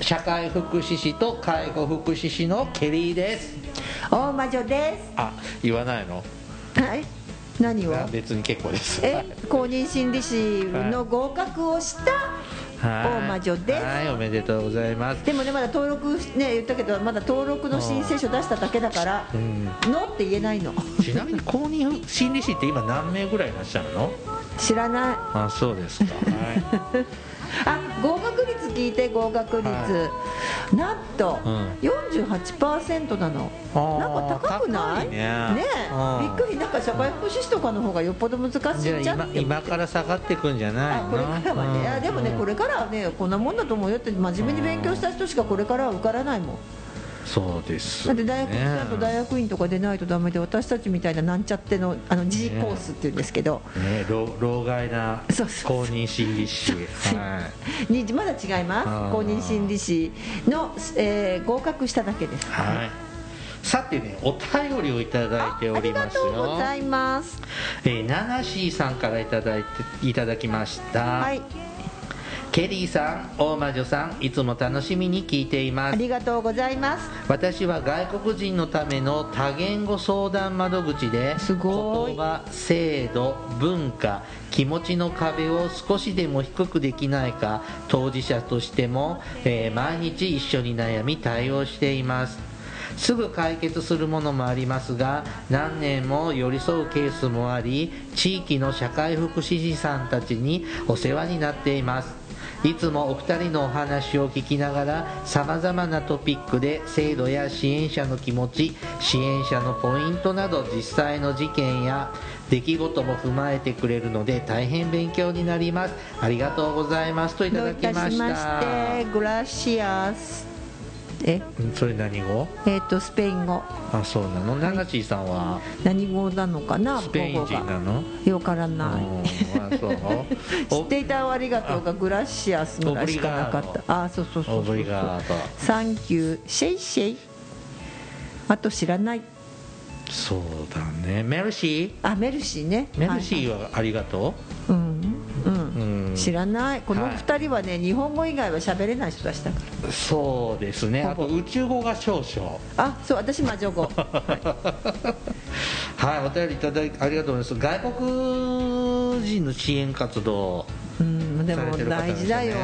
社会福祉士と介護福祉士のケリーです。大魔女です。あ言わないの？はい。何を？あ別に結構です。え公認心理師の合格をしたはい。大魔女です。はいおめでとうございます。でもねまだ登録ね言ったけどまだ登録の申請書出しただけだからうん「の」って言えないの。ちなみに公認心理師って今何名ぐらいいらっしゃるの？知らない。あそうですか。はい あ合格率聞いて合格率、はなんとうん。48%なの、なんか高くない？ね。え。うん。びっくり。なんか社会福祉士とかの方がよっぽど難しいんじじゃって今から下がってくんじゃないこれからはね、あでもねこれからはねこんなもんだと思うよって真面目に勉強した人しかこれからは受からないもんそうですだって大学ちゃんと大学院とか出ないとダメで私たちみたいななんちゃってのあの G コースっていうんですけど、ね老老害な公認心理師。はい。にまだ違います。公認心理師の、えー合格しただけです。はい。さてねお便りをいただいておありがりますとうごよざいます。えー、ナナシーさんからいただいていただきました、はいケリーさん大魔女さんいつも楽しみに聞いています。ありがとうございます。私は外国人のための多言語相談窓口ですごい。言葉制度文化気持ちの壁を少しでも低くできないか当事者としても、えー毎日一緒に悩み対応しています。すぐ解決するものもありますが何年も寄り添うケースもあり地域の社会福祉士さんたちにお世話になっていますいつもお二人のお話を聞きながらさまざまなトピックで制度や支援者の気持ち支援者のポイントなど実際の事件や出来事も踏まえてくれるので大変勉強になります。ありがとうございます。といただきましいたしまして。 Gracias。えんそれ何語？えっ、とスペイン語。あそうなの？ナナチーさんは？何語なのかな？スペイン人なの？よからうんないあそう。知っていたおありがとうが gracias ぐらいしかなかった。あそうそうそう obrigado thank you 谢谢。あと知らない。そうだね。メルシあメルシーね。ーメルシはいーはありがとう、うん、知らない。このはい二人はね、日本語以外は喋れない人たちだかそうですね。あと宇宙語が少々。らあそう私魔女語はい、お便りいただきありがとうございます。外国人の支援活動うんでも大事だよ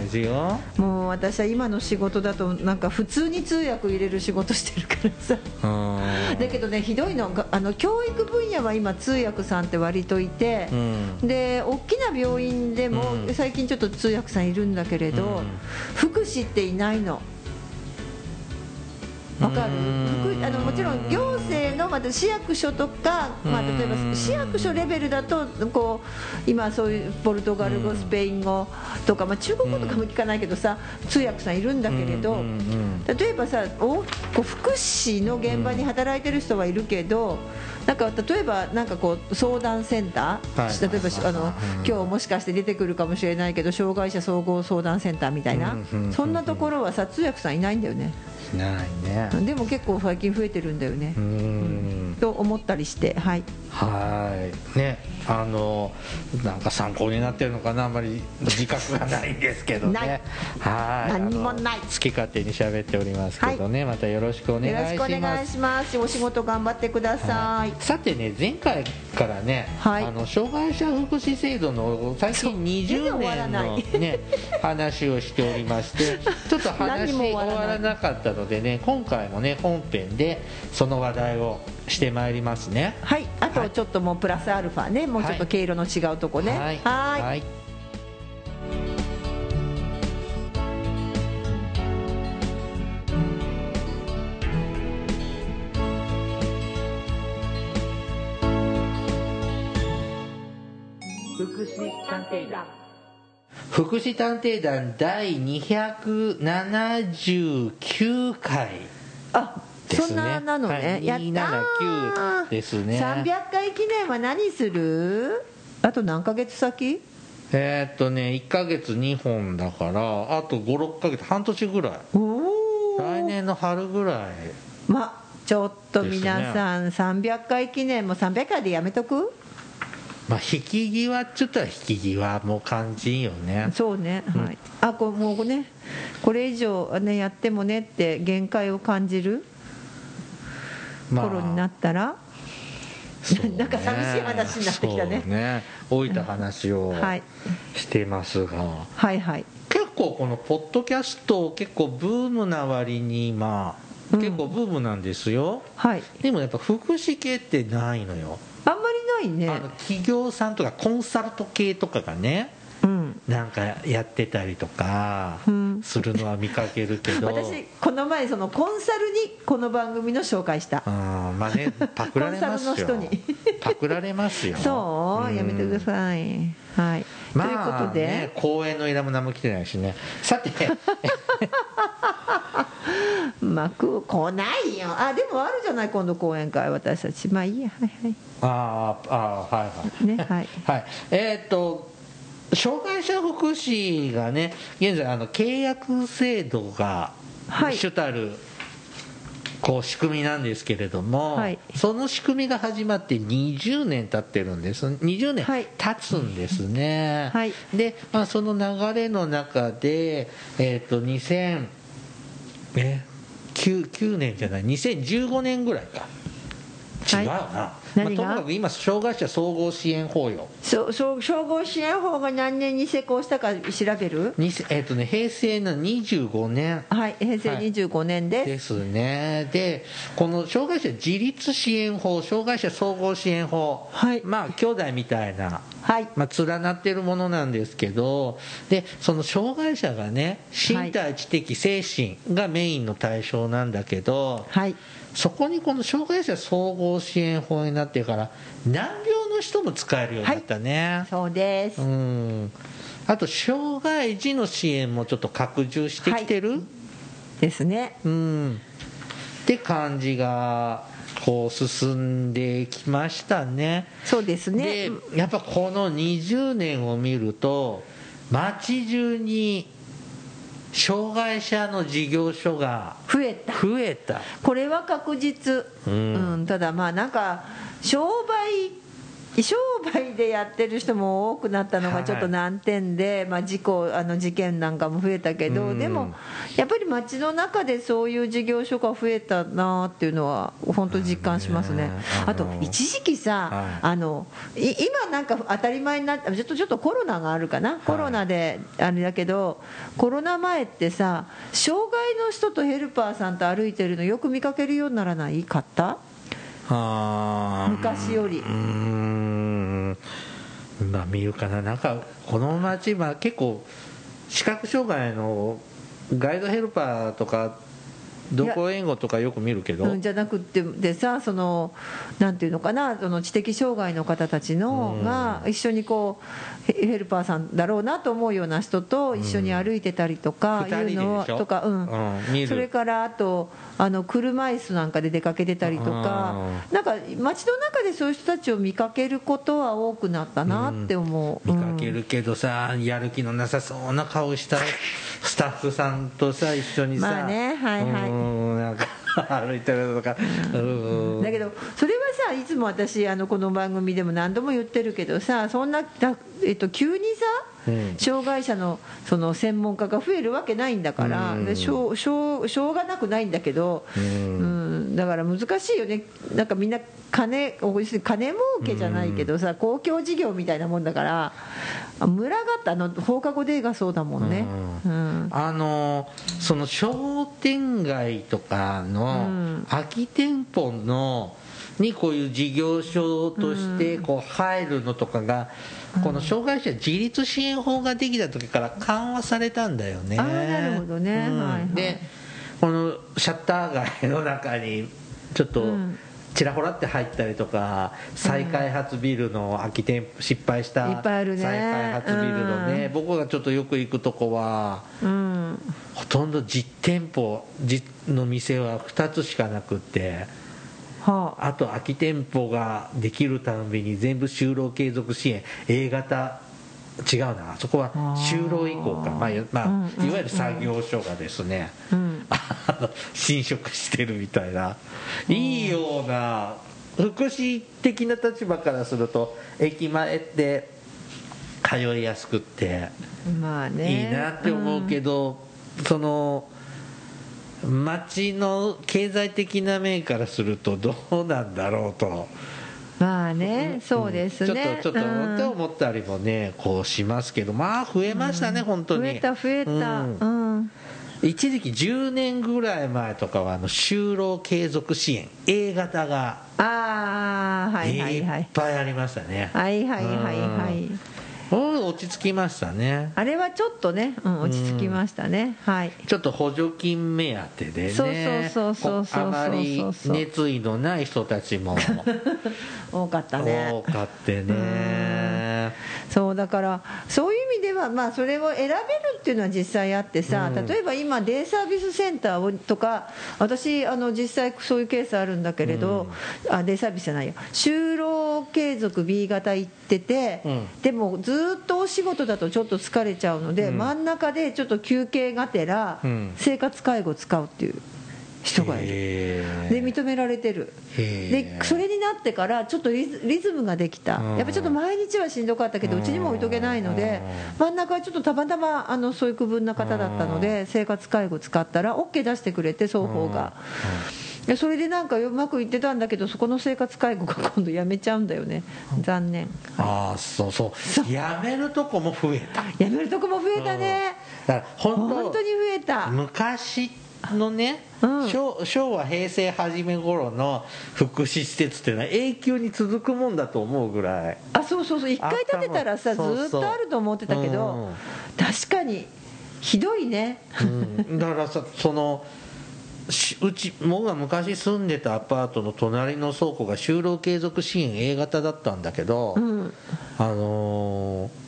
大事よ。もう私は今の仕事だとなんか普通に通訳入れる仕事してるからさうん。だけどねひどいのがあの教育分野は今通訳さんって割といて、うん。で大きな病院でもうん最近ちょっと通訳さんいるんだけれど、うん福祉っていないのわかる。あのもちろん行政のまた市役所とか、まあ、うん例えば市役所レベルだとこう今そういうポルトガル語、うん。スペイン語とか、まあ、中国語とかも聞かないけどさ通訳さんいるんだけれど、例えばさおこう福祉の現場に働いてる人はいるけど、なんか例えばなんかこう相談センター、はい。例えばしあのうん。今日もしかして出てくるかもしれないけど障害者総合相談センターみたいな、そんなところはさ通訳さんいないんだよね。うん。ないね。でも結構最近増えてるんだよねう、ん。と思ったりしてはいはい。ね、あの、なんか参考になってるのかな、あんまり自覚がないんですけどね。はい。何にもない。好き勝手に喋っておりますけどね、またよろしくお願いよろしくおします。願いします。お仕事頑張ってください、さてね前回からね、はい。あの障害者福祉制度の最近全然20終わらない年。の、ね、話をしておりまして ちょっと何話終わらなかったのでね今回もね本編でその話題をしてまいりますね。はい、あはい。とちょっともうプラスアルファね、もうちょっと毛色の違うとこね。はい。はーい。はい。福祉探偵団。福祉探偵団第279回。あ、ですね。そんななのね、はい、やったー279ですね。300回記念は何する？あと何ヶ月先？えーっとね1ヶ月2本だからあと56ヶ月半年ぐらい。おお来年の春ぐらい。まちょっと皆さん、300回記念も300回でやめとく？まあ引き際っちゅったら引き際も感じんよね。そうね、はい。あこうもうねこれ以上、ね、やってもねって限界を感じる？まあ頃になったら、そうね。なんか寂しい話になってきたね。ね。老いた話をはい。してますが、はいはい。結構このポッドキャスト結構ブームな割にまあうん。結構ブームなんですよ、はい。でもやっぱ福祉系ってないのよ、あんまりないね。あの企業さんとかコンサルト系とかがねうんなんかやってたりとかうん。するのは見かけるけど、私この前そのコンサルにこの番組の紹介した。うんまあねパクられますよ。コンサルの人に。パクられますよ。そう、ん。やめてください。はい、まあということで、ね、公演の依頼も何も来てないしね。さて。まあく来ないよ。あでもあるじゃない今度講演会私たち。まあいいや。はいあーあーはいはいはい。ねはい。はい、えーっと障害者福祉がね現在あの契約制度がはい。主たるこう仕組みなんですけれども、はい。その仕組みが始まって20年経ってるんです。20年はい。経つんですね、はい。で、まあ、その流れの中で、えーっと2000え 9, 9年じゃない。2015年ぐらいか違うな、まあ、何がともかく今障害者総合支援法よ。そうそう総合支援法が何年に施行したか調べる？にえっとね、平成の25年。はい平成はい。25年です、ですね、でこの障害者自立支援法障害者総合支援法、はい。まあ兄弟みたいな、はい。まあ、連なってるものなんですけどでその障害者がね身体知的、精神がメインの対象なんだけどはいそこにこの障害者総合支援法になってから難病の人も使えるようになったね、そうです、うん。あと障害児の支援もちょっと拡充してきてる、ですね。うん。って感じがこう進んできましたね。そうですね。でやっぱこの20年を見ると街中に障害者の事業所が増えた。増えた。これは確実、ううんん。ただまあなんか商売商売でやってる人も多くなったのはいがちょっと難点で、まあ、事故あの事件なんかも増えたけど、うん。でもやっぱり街の中でそういう事業所が増えたなっていうのは本当実感しますね。ね。あと一時期さ、はい。あのい今なんか当たり前になってちょっとちょっとコロナがあるかな、コロナであれだけどコロナ前ってさ障害の人とヘルパーさんと歩いてるのよく見かけるようにならない？かった？あー。昔よりんまあ見るかな。なんかこの町は結構視覚障害のガイドヘルパーとか同行援護とかよく見るけど、うん、じゃなくてでさそのなんていうのかなその知的障害の方たちのうん。が一緒にこうヘ ヘルパーさんだろうなと思うような人と一緒に歩いてたりとかいうのとか、うん。それからあとあの車椅子なんかで出かけてたりとかなんか街の中でそういう人たちを見かけることは多くなったなって思う、見かけるけどさ、やる気のなさそうな顔したスタッフさんとさ一緒にさ。まあねはいはい。うーんなんか歩いてるとか。うん。だけどそれはさいつも私あのこの番組でも何度も言ってるけどさそんな、えっと、急にさ障害者のその専門家が増えるわけないんだから、うん。でしょうしょうしょうがなくないんだけど、ううん。んだから難しいよね。なんかみんな金金儲けじゃないけどさ、公共事業みたいなもんだから村がったあの放課後デーがそうだもんね。うん。あのその商店街とかうのん。空き店舗のにこういう事業所としてこう入るのとかが、この障害者自立支援法ができた時から緩和されたんだよね。なるほどね。うん。はいはい。でこのシャッター街の中にちょっとうん。ちらほらって入ったりとか再開発ビルの空き店失敗した再開発ビルのね、うん。僕がちょっとよく行くとこはうん。ほとんど実店舗実の店は2つしかなくってはああと空き店舗ができるたんびに全部就労継続支援。A 型。違うな。あそこは就労移行か。まあ、まあうんうん。いわゆる作業所がですね、うん。侵食してるみたいな。いいような福祉的な立場からすると駅前って通いやすくってまあね。いいなって思うけど、その町の経済的な面からするとどうなんだろうと。まあねそうですね。ちょっとちょっとうん。って思ったりもねこうしますけど。まあ増えましたね、本当に。増えた増えた。うん。うん。一時期10年ぐらい前とかはあの就労継続支援。A 型がああはいはいはい。いっぱいありましたね、はいはいはいはい。うん落ち着きましたね。あれはちょっとね、うん、落ち着きましたね、はい。ちょっと補助金目当てでね。そうそうそうそうそうこあまり熱意のない人たちも 多かったね。多かってね。そうだからそういう意味では、まあ、それを選べるっていうのは実際あってさ、うん。例えば今デイサービスセンターをとか私あの実際そういうケースあるんだけれど、あデイサービスじゃないよ就労継続 B 型行ってて、うん。でもずっとお仕事だとちょっと疲れちゃうので、うん。真ん中でちょっと休憩がてらうん。生活介護使うっていう人がいる。で認められてる。でそれになってからちょっとリズムができた、うん。やっぱちょっと毎日はしんどかったけどううんちにも置いとけないので真ん中はちょっとたまたまあのそういう区分な方だったので生活介護使ったら OK 出してくれて双方がでそれでなんかうまくいってたんだけどそこの生活介護が今度やめちゃうんだよね。残念。ああそうそう。やめるとこも増えた。やめるとこも増えたね。だから本当本当に増えた。昔のね、うん。昭昭和平成初め頃の福祉施設っていうのは永久に続くもんだと思うぐらい。あそうそうそう。一回建てたらさずあっとあると思ってたけどうん。確かにひどいね。うん。だからさそのしうち僕が昔住んでたアパートの隣の倉庫が就労継続支援 A 型だったんだけど、うん。あのー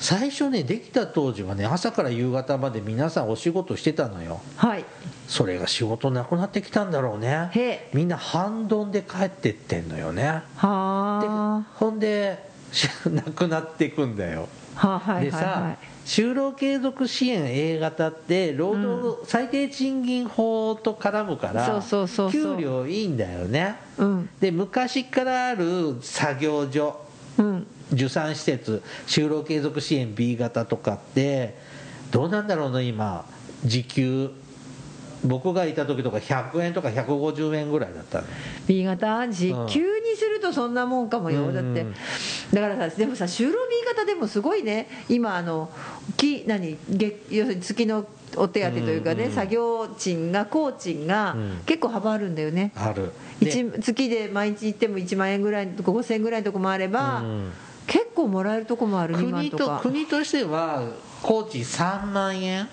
最初ねできた当時はね朝から夕方まで皆さんお仕事してたのよ。はい。それが仕事なくなってきたんだろうね。みんな半ドンで帰ってってんのよね。ではあ。ほんで しなくなっていくんだよ。はあはいではい。はさい就労継続支援 A 型って労働最低賃金法と絡むから給料いいんだよね。うん。で昔からある作業所うん。受産施設就労継続支援 B 型とかってどうなんだろうな今。時給僕がいた時とか100円とか150円ぐらいだったの。B 型？時給にするとそんなもんかもよ、うんだって。だからさでもさ就労 B 型でもすごいね。今あのき何？月要するに月のお手当というかね、うんうん作業賃が工賃がうん。結構幅あるんだよね、ある。で一月で毎日行っても1万円ぐらいのとこ5000円ぐらいのとこもあれば、うん結構もらえるとこもある2万国と国としては工賃3万円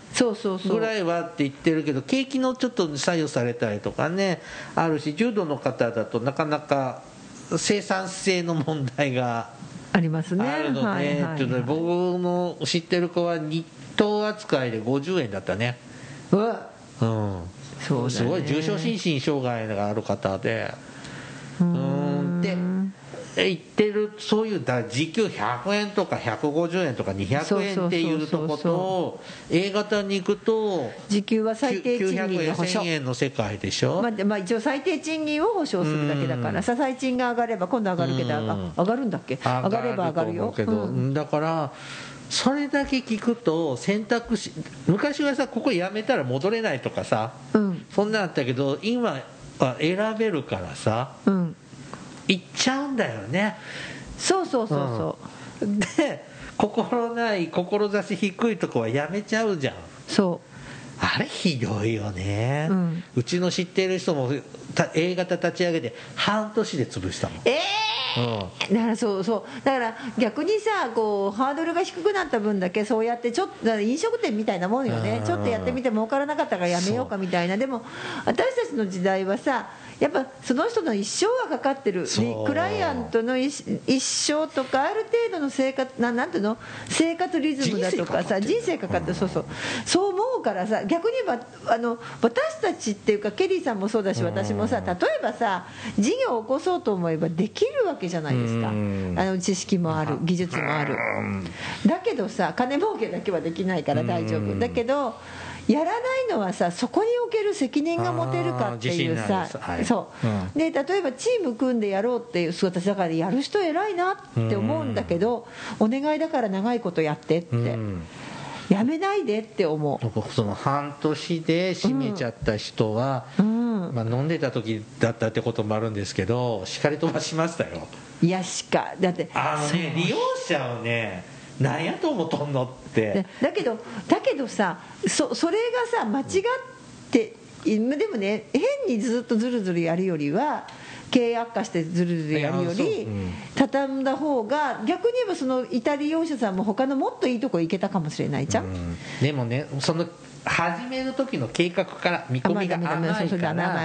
ぐらいはって言ってるけど景気のちょっと左右されたりとかねあるし重度の方だとなかなか生産性の問題がありますね。あるので、はいはい僕の知ってる子は日当扱いで50円だったね。うわ。うん。そうだね。すごい重症心身障害がある方で。うん。でえ言ってるそういうだ時給100円とか150円とか200円っていうとこと A 型に行くと時給は最低賃金900円の保証1000円の世界でしょ、まあでまあ、一応最低賃金を保証するだけだかうん。らさ最賃が上がれば今度上がるけど、上がるんだっけ？上がれば上がるよけど、うん。だからそれだけ聞くと選択肢昔はさここ辞めたら戻れないとかさうん。そんなんあったけど今は選べるからさうん行っちゃうんだよね。そうそうそうそう、で心ない志低いとこはやめちゃうじゃん。そあれひどいよね、うちの知ってる人もた A 型立ち上げて半年で潰したもん。うえうん。えだからそうそう。だから逆にさこうハードルが低くなった分だけそうやってちょっと飲食店みたいなもんよね。うん。ちょっとやってみて儲からなかったからやめようかみたいな。でも私たちの時代はさやっぱその人の一生がかかってるクライアントの一一生とかある程度の生活ななんていうの？生活リズムだとかさ人人生生かかってる。そうそう。そう思うからさ逆に言えばあの私たちっていうかケリーさんもそうだし私もさ例えばさ事業を起こそうと思えばできるわけじゃないですか。あうん。の知識もある技術もある。だけどさ金儲けだけはできないから大丈夫。だけどやらないのはさそこにおける責任が持てるかっていうさはい。そう、うん。で例えばチーム組んでやろうっていう私だからやる人偉いなって思うんだけどお願いだから長いことやってって、うん。やめないでって思僕その半年で閉めちゃった人は、う、うん、まあ、飲んでた時だったってこともあるんですけど叱り飛ばしましたよ。いやしかだってあのね利用者をね何やと思っとんのって。でだけどだけどさそそれがさ間違ってでもね変にずっとずるずるやるよりは経営悪化してずるずるやるよりうん。畳んだ方が逆に言えばそのイタリア者さんも他のもっといいとこ行けたかもしれないじゃん、うん。でもねその始める時の計画から見込みが甘いから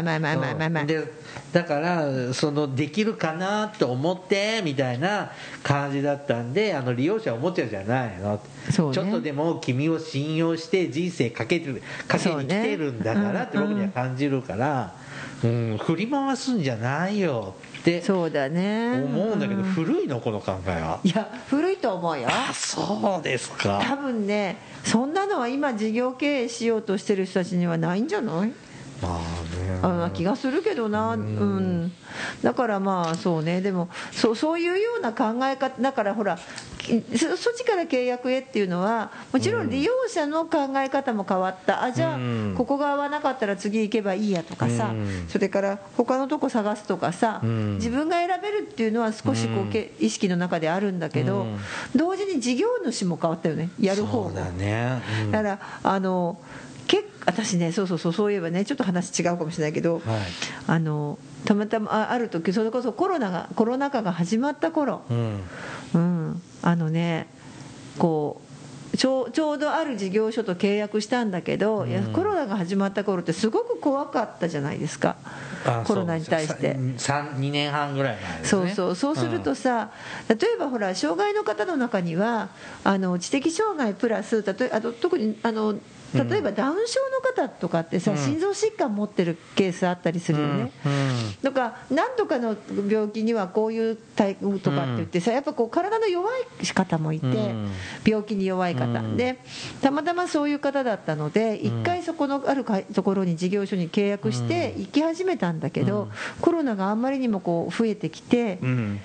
だからそのできるかなと思ってみたいな感じだったんであの利用者おもちゃじゃないの。そうね。ちょっとでも君を信用して人生かけてるかけに来てるんだからって僕には感じるから、うん、振り回すんじゃないよ。ってそうだね。思うんだけどう古いの？この考えは。いや古いと思うよ。あそうですか。多分ねそんなのは今事業経営しようとしてる人たちにはないんじゃない？まあね。気がするけどな、うん、だからまあそうね。でもそうそういうような考え方だからほらきそそっちから契約へっていうのはもちろん利用者の考え方も変わった。あじゃあうん。ここが合わなかったら次行けばいいやとかさうん。それから他のとこ探すとかさうん。自分が選べるっていうのは少しこううん。け意識の中であるんだけどうん。同時に事業主も変わったよね。やる方も。そう。だね、からあの結私ねそうそうそうそういえばねちょっと話違うかもしれないけど、はい。あのたまたまあある時それこそコロナがコロナ禍が始まった頃、うん。うん、あのねこうちょうちょうどある事業所と契約したんだけど、いやうんコロナが始まった頃ってすごく怖かったじゃないですか。あコロナに対して。2年半ぐらい前ですね。そうそう。そうするとさ、例えばほら障害の方の中にはあの知的障害プラス例えあと特にあの例えばダウン症の方とかってさ、うん。心臓疾患持ってるケースあったりするよね。とか何とかの病気にはこういうタイプとかって言ってさやっぱこう体の弱い方もいて、うん。病気に弱い方、うん。でたまたまそういう方だったので一回そこのあるかところに事業所に契約して行き始めたんだけど、うん。コロナがあんまりにもこう増えてきてうん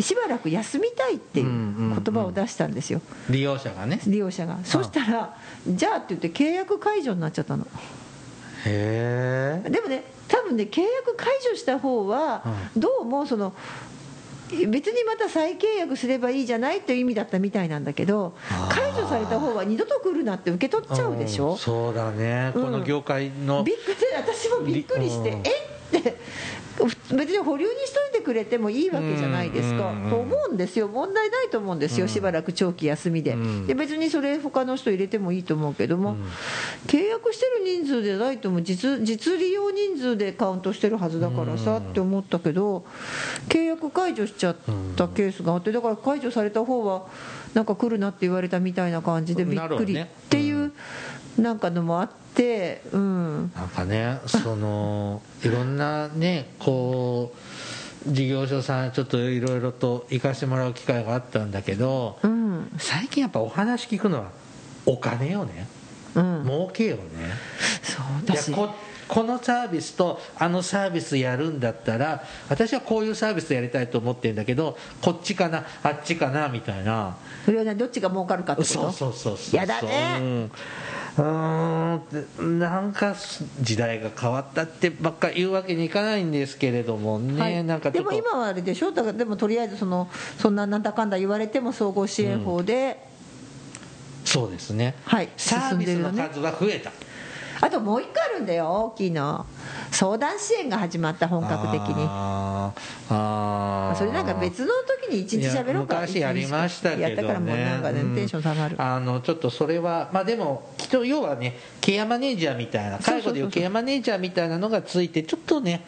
しばらく休みたいっていう言葉を出したんですよ。利用者がね。利用者が。そしたらじゃあって言って契約解除になっちゃったの。へえ。でもね多分ね契約解除した方はどうもその別にまた再契約すればいいじゃないという意味だったみたいなんだけであー。解除された方は二度と来るなって受け取っちゃうでしょ、そうだね、うん。この業界の。びっくり私もびっくりして、うん。えって。別に保留にしといてくれてもいいわけじゃないですか、うんと思うんですよ。問題ないと思うんですよ、うん。しばらく長期休みで,、うん。で別にそれ他の人入れてもいいと思うけども、うん。契約してる人数でないとも実実利用人数でカウントしてるはずだからさ、うん。って思ったけど契約解除しちゃったケースがあってだから解除された方はなんか来るなって言われたみたいな感じでびっくりっていうなんかのもあってうん。なんかねそのいろんなねこう事業所さんちょっといろいろと行かしてもらう機会があったんだけどうん。最近やっぱお話聞くのはお金よね。うん。儲けよね。そうだし。ここのサービスとあのサービスやるんだったら私はこういうサービスやりたいと思ってるんだけどこっちかなあっちかなみたいな。それはねどっちが儲かるかってこと？そうそうそうそう。やだね。うんうーんなんか時代が変わったってばっか言うわけにいかないんですけれどもね、はい。でなんかちょっと。も今はあれでしょ？だからでもとりあえずそのそんななんだかんだ言われても総合支援法で、そうですね。はいサービスの数が増えた。あともう一個あるんだよ大きいの相談支援が始まった本格的に。あーあー。それなんか別の時に一日喋ろうか昔やりましたけどね。やったからもうなんかね、うんテンション下がる。あのちょっとそれはまあでもきっと要はねケアマネージャーみたいな介護でいう。ケアマネージャーみたいなのがついてちょっとね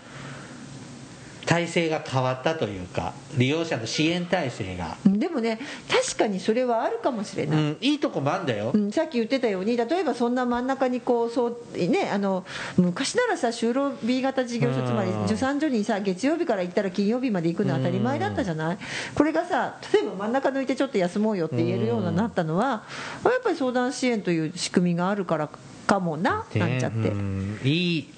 体制が変わったというか利用者の支援体制が、でもね確かにそれはあるかもしれない、うん、いいとこもあるんだよ、うん、さっき言ってたように例えばそんな真ん中にこうそうねあの昔ならさ就労 B 型事業所うんつまり助産所にさ月曜日から行ったら金曜日まで行くのは当たり前だったじゃない？これがさ例えば真ん中抜いてちょっと休もうよって言えるようになったのはやっぱり相談支援という仕組みがあるからかもななんちゃって。うん。いい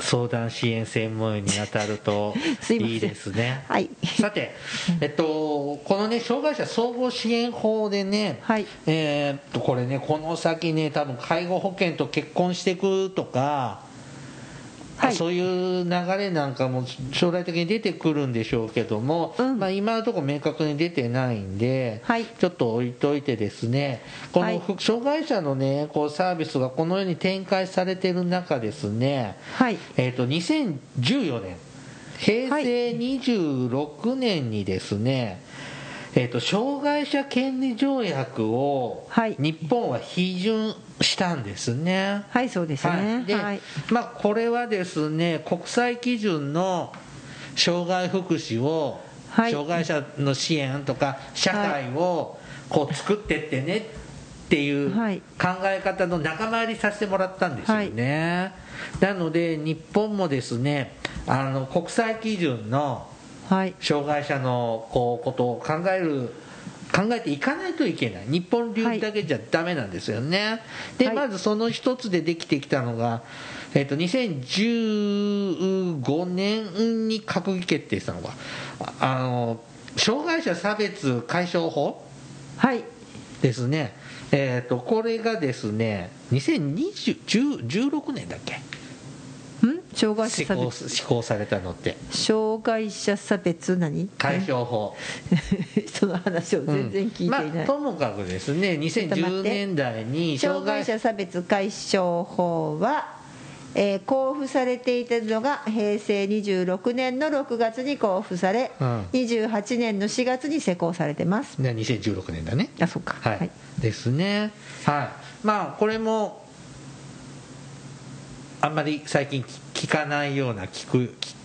相談支援専門員に当たると すいいいですね。はい。さて、えっと、このね障害者総合支援法でね、はい。えーっとこれねこの先ね多分介護保険と結婚していくとか、はい。そういう流れなんかも将来的に出てくるんでしょうけども、うん。まあ、今のところ明確に出てないんで、はい。ちょっと置いといてですねこはい。のふ障害者のねこうサービスがこのように展開されている中ですね、はい。えー、と2014年平成26年にですね、えー、と障害者権利条約をはい。日本は批准したんですね。はいそうですね。で、はい。まあ、これはですね国際基準の障害福祉を、はい。障害者の支援とか社会をこう作ってってねっていう考はい。え方の仲間入りさせてもらったんですよね、なので日本もですねあの国際基準のはい。障害者のこうことを考える考えていかないといけない。日本流だけじゃダメなんですよね、ではい。まずその一つでできてきたのが、えっと2015年に閣議決定したのがああの障害者差別解消法はい。ですね。えっとこれがですね2016年だっけん障害者施行差別施行されたのって。障害者差別何？解消法。その話を全然聞いていない、うんまあ、ともかくですねょっと待2010って。年代に障害者差別解消法は、えー交付されていたのが平成26年の6月に交付され、うん。28年の4月に施行されてます。ね2016年だね。あそっか。はい、ですね。はい。まあこれもあんまり最近聞かないような聞く聞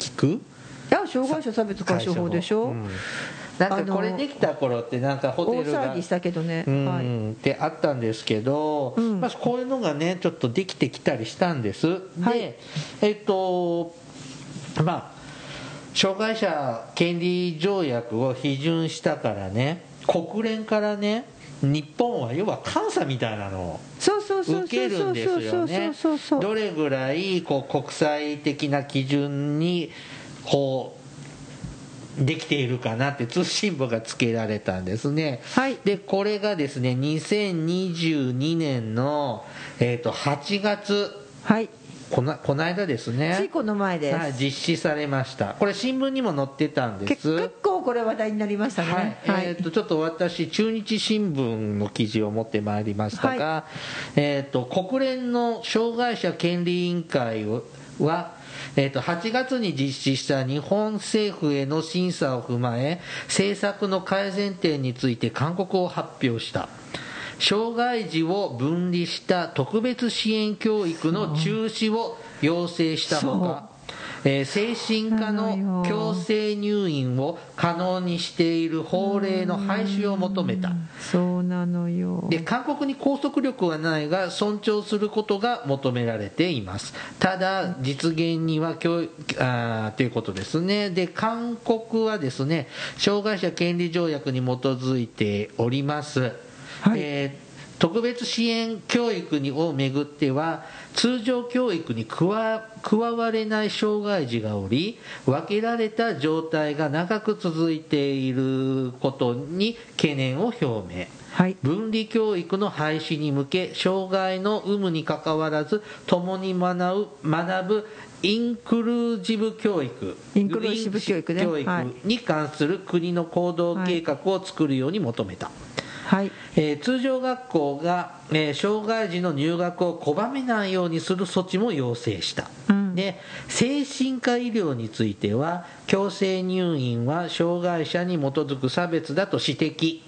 聞く？いや障害者差別解消法でしょ、うん。なんかこれできた頃ってなんかホ大テルが騒ぎしたけどね、うん。はい。ってあったんですけど、うん。まあ、こういうのがねちょっとできてきたりしたんです、はい。でえっとまあ障害者権利条約を批准したからね国連からね日本は要は監査みたいなのを受けるんですよねどれぐらいこう国際的な基準にこうできているかなって通信簿がつけられたんですね、はい。でこれがですね2022年の、えー、と8月はいこなこの間ですね。ついこの前です、はい、実施されました。これ新聞にも載ってたんでけす。結構これ話題になりましたね。はい、えー、とちょっと私中日新聞の記事を持ってまいりましたが、えー、と国連の障害者権利委員会はえー、と8月に実施した日本政府への審査を踏まえ政策の改善点について勧告を発表した障害児を分離した特別支援教育の中止を要請したほか、えー精神科の強制入院を可能にしている法令の廃止を求めた。そうなのよ。で勧告に拘束力はないが尊重することが求められています。ただ実現にはあーということですね。で勧告はですね障害者権利条約に基づいております、はい。えー特別支援教育にをめぐっては通常教育に加わ加われない障害児がおり分けられた状態が長く続いていることに懸念を表明。はい。分離教育の廃止に向け障害の有無にかかわらず共に学ぶ学ぶインクルージブ教育。インクルーシブ教育ね。教育はいに関する国の行動計画を作るように求めた、はいえー通常学校が、えー障害児の入学を拒めないようにする措置も要請した、うん。で精神科医療については強制入院は障害者に基づく差別だと指摘。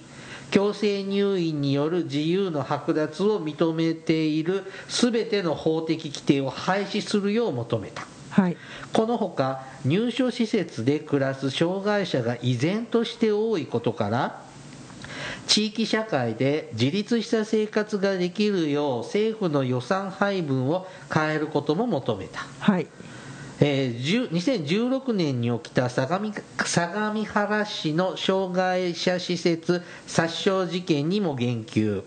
強制入院による自由の剥奪を認めている全ての法的規定を廃止するよう求めた。はい。このほか入所施設で暮らす障害者が依然として多いことから地域社会で自立した生活ができるよう政府の予算配分を変えることも求めた、はい。えー10 2016年に起きた相模相模原市の障害者施設殺傷事件にも言及。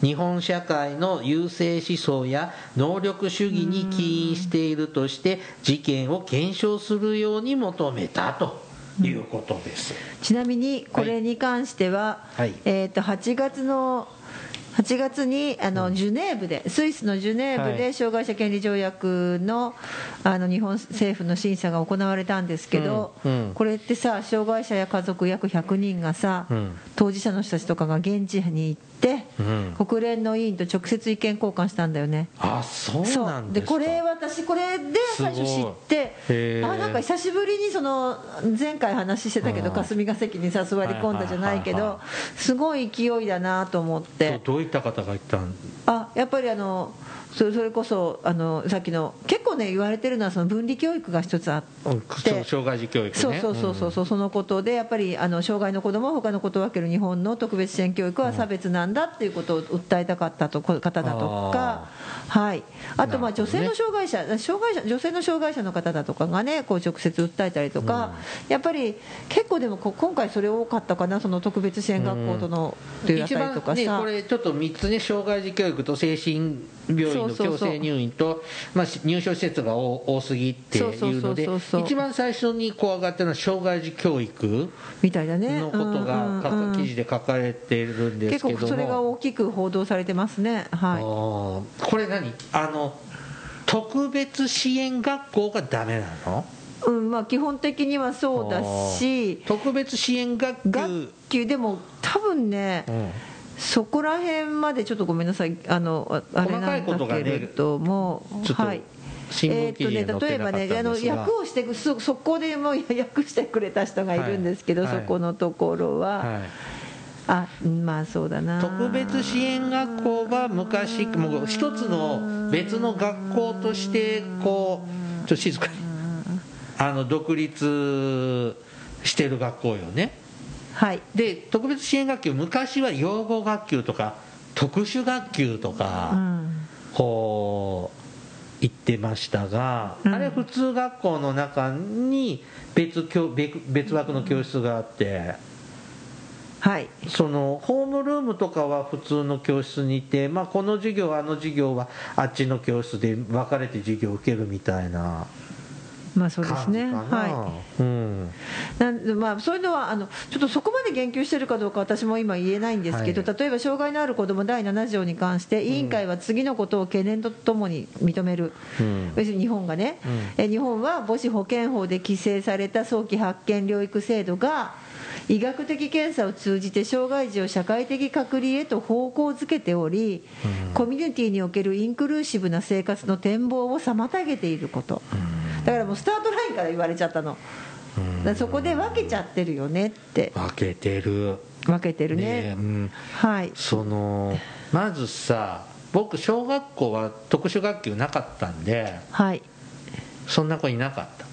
日本社会の優勢思想や能力主義に起因しているとして事件を検証するように求めたということです、ちなみにこれに関しては、はい。えー、と8月の8月にあのジュネーブで、スイスのジュネーブはい。で障害者権利条約のあの日本政府の審査が行われたんですけど、うん。うん。これってさ、障害者や家族約100人がさ、うん。当事者の人たちとかが現地に行って、うん。国連の委員と直接意見交換したんだよね。あそうそなんですか。これ私これで最初知ってあなんか久しぶりにその前回話してたけどうん霞が関にさ座り込んだじゃないけどすごい勢いだなと思って。どどういった方が言ったん？あやっぱりあのそれそれこそあのさっきの結構ね言われてるのはその分離教育が一つあうんって障害児教育ね。そうそうそうそうそうそのことでやっぱりあの障害の子どもを他の子と分ける日本の特別支援教育は差別なんだっていうことを訴えたかったとこ方だとか、はい、あとまあ女性の障害者障害者女性の障害者の方だとかがねこう直接訴えたりとか、やっぱり結構でもこ今回それ多かったかなその特別支援学校とのうあ一たりとかさ、番ねこれちょっと3つね障害児教育と精神病院の強制入院とまあ入所施設が多多すぎっていうので一番最初にこう上がったのは障害児教育みたいだね。のことがうん記事で書かれてるんです結けども。構それが大きく報道されてますね。はい。これ何？あの特別支援学校がダメなの？うんまあ、基本的にはそうだし。特別支援学級。学級でも多分ね、うん。そこら辺までちょっとごめんなさい。あのああれ細かないんだけれども、はい。えーとね、例えばねあの役をしてそ速攻でもう訳してくれた人がいるんですけど、はい。そこのところは、はいあまあそうだな。特別支援学校は昔もう一つの別の学校としてこうちょっと静かにあの独立してる学校よね。はい。で特別支援学級昔は養護学級とか特殊学級とうかん。こう言ってましたが、うん。あれ普通学校の中に別教別別枠の教室があってはい。そのホームルームとかは普通の教室にいて、まあ、この授業あの授業はあっちの教室で分かれて授業を受けるみたいなまあそうですね。な、はい。うん、なんでまあ、そういうのはあのちょっとそこまで言及してるかどうか私も今言えないんですけど、は例えば障害のある子ども第7条に関して委員会は次のことを懸念とともに認める、うん。要するに日本がね、うえ日本は母子保健法で規制された早期発見療育制度が医学的検査を通じて障害児を社会的隔離へと方向づけており、コミュニティにおけるインクルーシブな生活の展望を妨げていること、だからもうスタートラインから言われちゃったの、そこで分けちゃってるよねって。分けてる。分けてるね。ねうん、はい。そのまずさ僕小学校は特殊学級なかったんではい。そんな子いなかった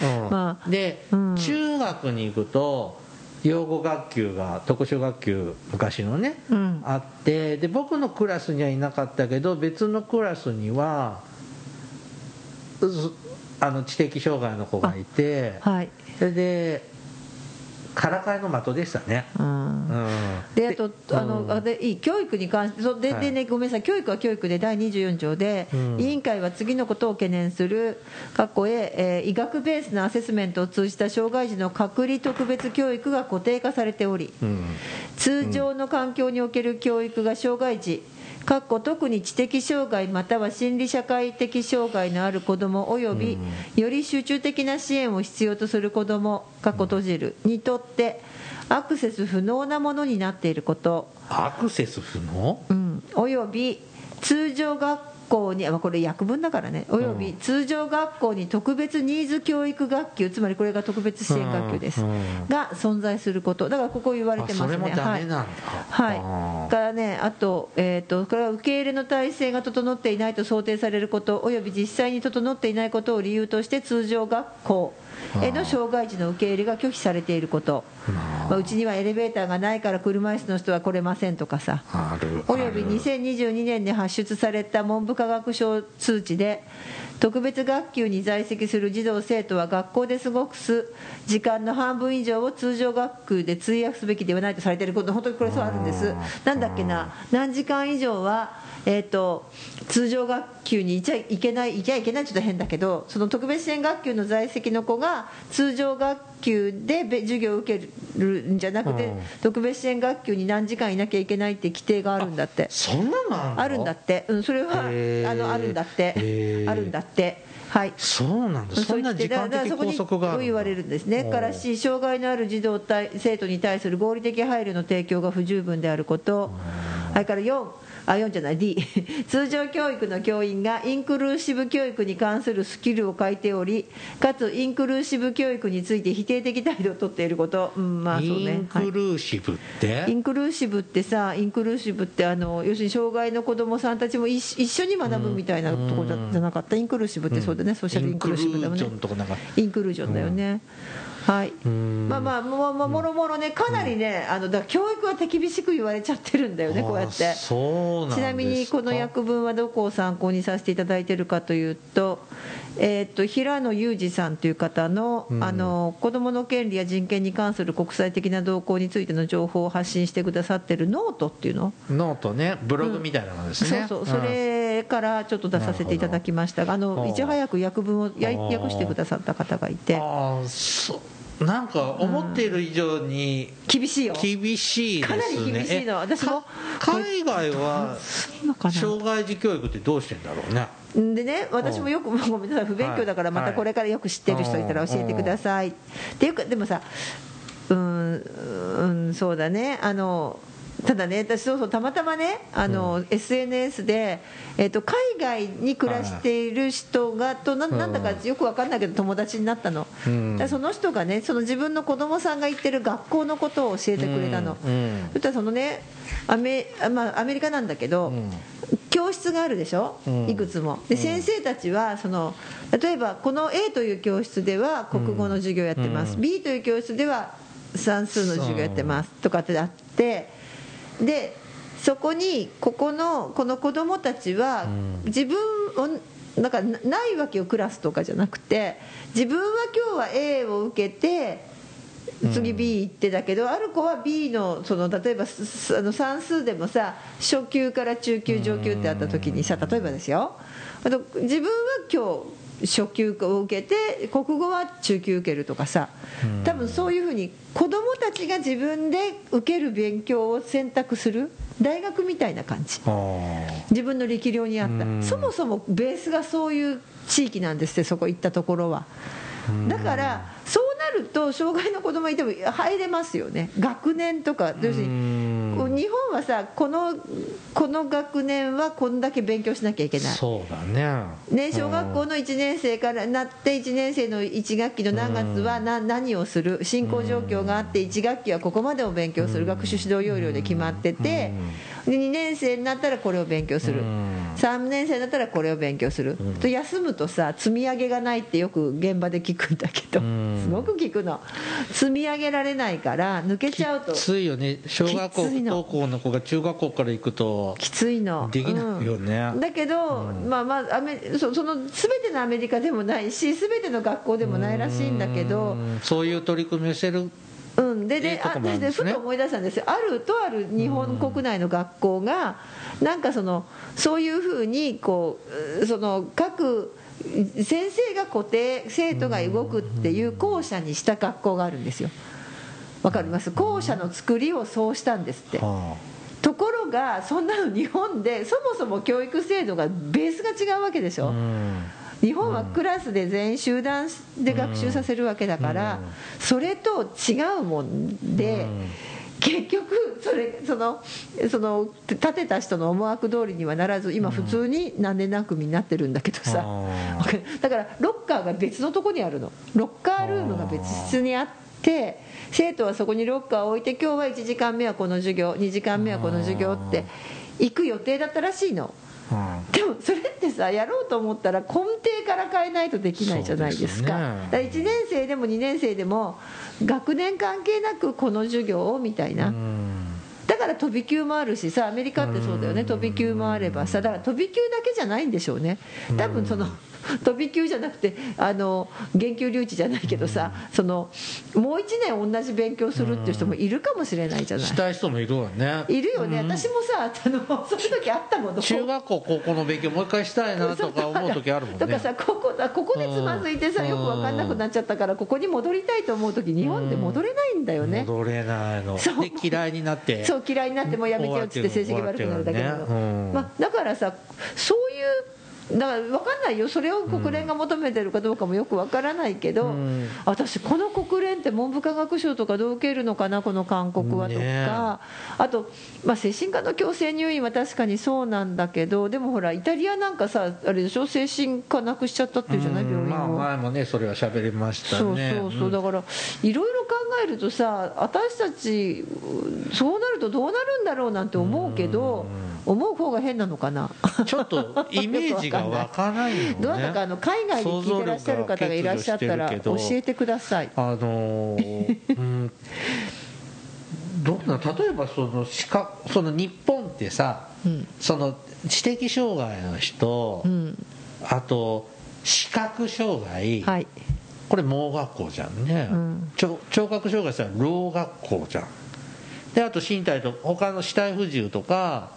まあ。で、うん。中学に行くと養護学級が特殊学級昔のね、うん。あってで僕のクラスにはいなかったけど別のクラスにはあの知的障害の子がいてはい。それでからかいの的でしたね、うん。うん、であとあの、うん。あでいい教育に関してそうで,、でねごめんなさい。教育は教育で第24条で、うん。委員会は次のことを懸念する過去へ、えー医学ベースのアセスメントを通じた障害児の隔離特別教育が固定化されておりうん。通常の環境における教育が障害児かっこ特に知的障害または心理社会的障害のある子どもおよび、より集中的な支援を必要とする子どもかっこ閉じるにとってアクセス不能なものになっていること、アクセス不能？うん、および通常学校にあこれ訳文だからね。および通常学校に特別ニーズ教育学級つまりこれが特別支援学級です、が存在すること。だからここ言われてますね。はい、はい、からねあと,、えー、とこれは受け入れの体制が整っていないと想定されることおよび実際に整っていないことを理由として通常学校への障害児の受け入れが拒否されていること、まあ、うちにはエレベーターがないから車椅子の人は来れませんとかさ。およびある2022年に発出された文部科学省通知で特別学級に在籍する児童生徒は学校で過ごす時間の半分以上を通常学級で通訳すべきではないとされていること本当にこれそうあるんです。なんだっけな。何時間以上はえー、と通常学級にいちゃいけないいちゃいけないちょっと変だけどその特別支援学級の在籍の子が通常学級でべ授業を受けるんじゃなくて、うん。特別支援学級に何時間いなきゃいけないって規定があるんだって。そんなのあるんだって、うん、それはあのあるんだっへてー。あるんだって。はい。そうなんだ。そんな時間的拘束がある言われるんですね。からし障害のある児童対生徒に対する合理的配慮の提供が不十分であること。それから4あ4じゃない。D 通常教育の教員がインクルーシブ教育に関するスキルを欠いておりかつインクルーシブ教育について否定的態度を取っていること、うん、まあそうインね。はい。クルーシブって、インクルーシブってさインクルーシブってあの要するに障害の子どもさんたちも一緒に学ぶみたいなところじゃなかった？インクルーシブってそうだね、ソーシャルインクルーシブだよね。インクルージョンとかなんかインクルージョンだよね、はい。ん。まあまあもももろもろねかなりね、あのだ教育は手厳しく言われちゃってるんだよねこうやって。あそうなちなみにこの訳文はどこを参考にさせていただいているかというと,、えー、と平野裕二さんという方の,、あの子どもの権利や人権に関する国際的な動向についての情報を発信してくださってるノートっていうの？ノートね。ブログみたいなのですね、そうそう。それからちょっと出させていただきましたがあのいち早く訳文を訳してくださった方がいて。ああそうなんか思っている以上に厳しいよ。厳しいですね。かなり厳しいの。え私もか海外は障害児教育ってどうしてんだろうね。でね私もよくごめんなさい不勉強だからまたこれからよく知ってる人い。たら教えてくださいっていうかでもさうんうんそうだねあのただね私そうそうたまたまねあの、SNS で、えー、と海外に暮らしている人がとななんだかよく分かんないけど友達になったの、うん。その人がねその自分の子供さんが行ってる学校のことを教えてくれたの、うん。うん。そしたらそのねアメ,あ、まあ、アメリカなんだけど、ん。教室があるでしょ、うん。いくつも。で先生たちはその例えばこの A という教室では国語の授業やってます、うん。B という教室では算数の授業やってます。とかってあってでそこにここのこの子どもたちはうん。自分をなんかなないわけよクラスとかじゃなくて自分は今日は A を受けて次 B 行ってだけど、ある子は B のその例えばあの算数でもさ初級から中級上級ってあった時にさ例えばですよ。あと自分は今日初級を受けて国語は中級受けるとかさ。多分そういうふうに子どもたちが自分で受ける勉強を選択する。大学みたいな感じ。自分の力量に合っうん。たそもそもベースがそういう地域なんですってそこ行ったところは。だからなると障害の子供いても入れますよね。学年とか。要するに日本はさこのこの学年はこんだけ勉強しなきゃいけない。そうだね。ね、小学校の1年生からなって1年生の1学期の何月はな何をする？進行状況があって1学期はここまでを勉強する。学習指導要領で決まっててで2年生になったらこれを勉強する。うん。3年生になったらこれを勉強する。と休むとさ積み上げがないってよく現場で聞くんだけど。うん。すごく聞くの。積み上げられないから抜けちゃうと。きついよね。小学校きついの。不登校の子が中学校から行くと。きついの。できないよね。うん。だけど、まあまあアメそその全てのアメリカでもないし全ての学校でもないらしいんだけど。うん。そういう取り組みをしてるうん、でであでね。ふと思い出したんですよ。あるとある日本国内の学校がなんかそのそういうふうにこううその各先生が固定生徒が動くっていう校舎にした学校があるんですよ。わかります？校舎の作りをそうしたんですって。はところがそんなの日本でそもそも教育制度がベースが違うわけでしょ、あうん日本はクラスで全員集団で学習させるわけだから、それと違うもんで、結局それそのその立てた人の思惑通りにはならず今普通に何年何組になってるんだけどさ、だからロッカーが別のとこにあるの。ロッカールームが別室にあって生徒はそこにロッカーを置いて今日は1時間目はこの授業2時間目はこの授業って行く予定だったらしいの。うんでもそれってさやろうと思ったら根底から変えないとできないじゃないですか。ですよね。だから1年生でも2年生でも学年関係なくこの授業をみたいな、うんだから飛び級もあるしさアメリカってそうだよね。飛び級もあればさだから飛び級だけじゃないんでしょうね。多分その 飛び級じゃなくてあの減給留置じゃないけどさそのもう1年同じ勉強するっていう人もいるかもしれないじゃない。したい人もいるわね。いるよね。私もさあの そういう時あったもの中学校高校の勉強もう一回したいなとか思う時あるもんね。とかさここだここでつまずいてさうんよく分かんなくなっちゃったからここに戻りたいと思う時日本で戻れないんだよね。戻れないの。で嫌いになって。そう嫌いになってもうやめちゃうっつって成績悪くなるだけなの、まあ、だからさそういうだから分かんないよ。それを国連が求めてるかどうかもよく分からないけど、うん。私この国連って文部科学省とかどう受けるのかなこの勧告はとか、ねあと、まあ、精神科の強制入院は確かにそうなんだけどでもほらイタリアなんかさあれでしょ？精神科なくしちゃったっていうじゃない？病院を。まあ前もねそれは喋りましたそうねそうそう。だからいろいろ考えるとさ私たちそうなるとどうなるんだろうなんて思うけど思う方が変なのかな？ちょっとイメージが湧かないよね。どうだかあの海外に聞いてらっしゃる方がいらっしゃったら教えてください。あのー うん。どうな例えばその資格その日本ってさうん。その知的障害の人、うん。あと視覚障害、はい。これ盲学校じゃんね、うん。聴聴覚障害したらろう学校じゃん。であと身体と他の肢体不自由とか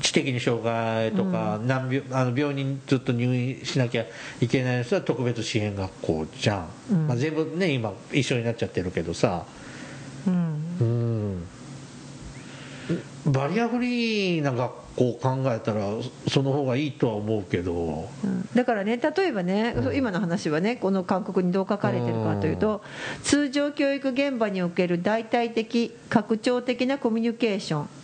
知的に障害とか、難病あの病人にずっと入院しなきゃいけない人は特別支援学校じゃん、うん。まあ、全部ね今一緒になっちゃってるけどさ。うん。うん。バリアフリーな学校を考えたらその方がいいとは思うけど。うん。だからね例えばね、今の話はねこの勧告にどう書かれてるかというと通常教育現場における大体的拡張的なコミュニケーション。うん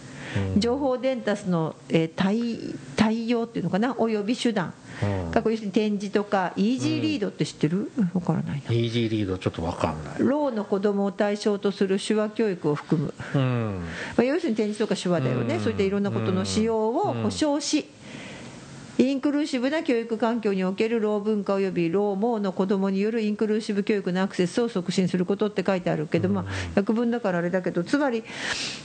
情報伝達の、えー対対応っていうのかな？および手段。うん。過去要するに展示とかイージーリードって知ってる？分からないな。イージーリードちょっと分かんない。ろうの子供を対象とする手話教育を含む、うん。まあ、要するに展示とか手話だよね、うん。そういったいろんなことの使用を保障し、インクルーシブな教育環境におけるろう文化及びろう盲の子どもによるインクルーシブ教育のアクセスを促進することって書いてあるけど、まあ、訳文だからあれだけどつまり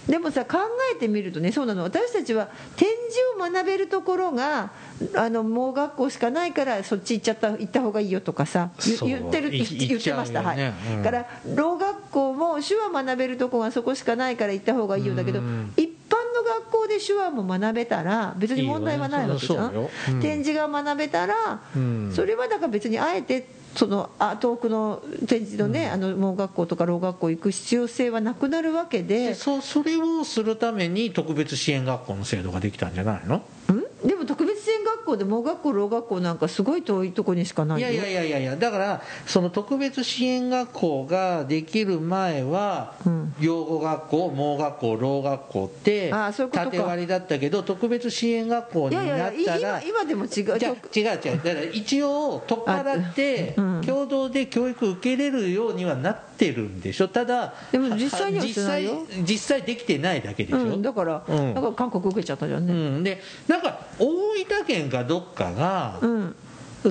でもさ考えてみるとねそうなの。私たちは展示を学べるところがあの盲学校しかないからそっち行っちゃった行った方がいいよとかさ言ってるい言ってました、はい、うん。からろう学校も手話学べるとこがそこしかないから行った方がいいよだけど、うん。一般の学校で手話も学べたら別に問題はないわけじゃん、ね。そうん。展示が学べたら、うん。それはだから別にあえてそのあ遠くの展示のね、あの盲学校とかろう学校行く必要性はなくなるわけで。でそそれをするために特別支援学校の制度ができたんじゃないの？ん？でも特別支援学校で盲学校ろう学校なんかすごい遠いとこにしかないよいやいやいやいや。いやだからその特別支援学校ができる前は、うん。養護学校盲学校ろう学校ってあそういうことか。縦割りだったけど特別支援学校にいやいやなっいやたら今今でも違う。じゃあ違う違う。だから一応取っ払ってあうん。共同で教育受けれるようにはなってるんでしょ？ただでも実際にはしてないよ。実際実際できてないだけでしょ、うん、だから、うん。だから韓国受けちゃったじゃんうねん、でなんか大分県かどっかが、うん。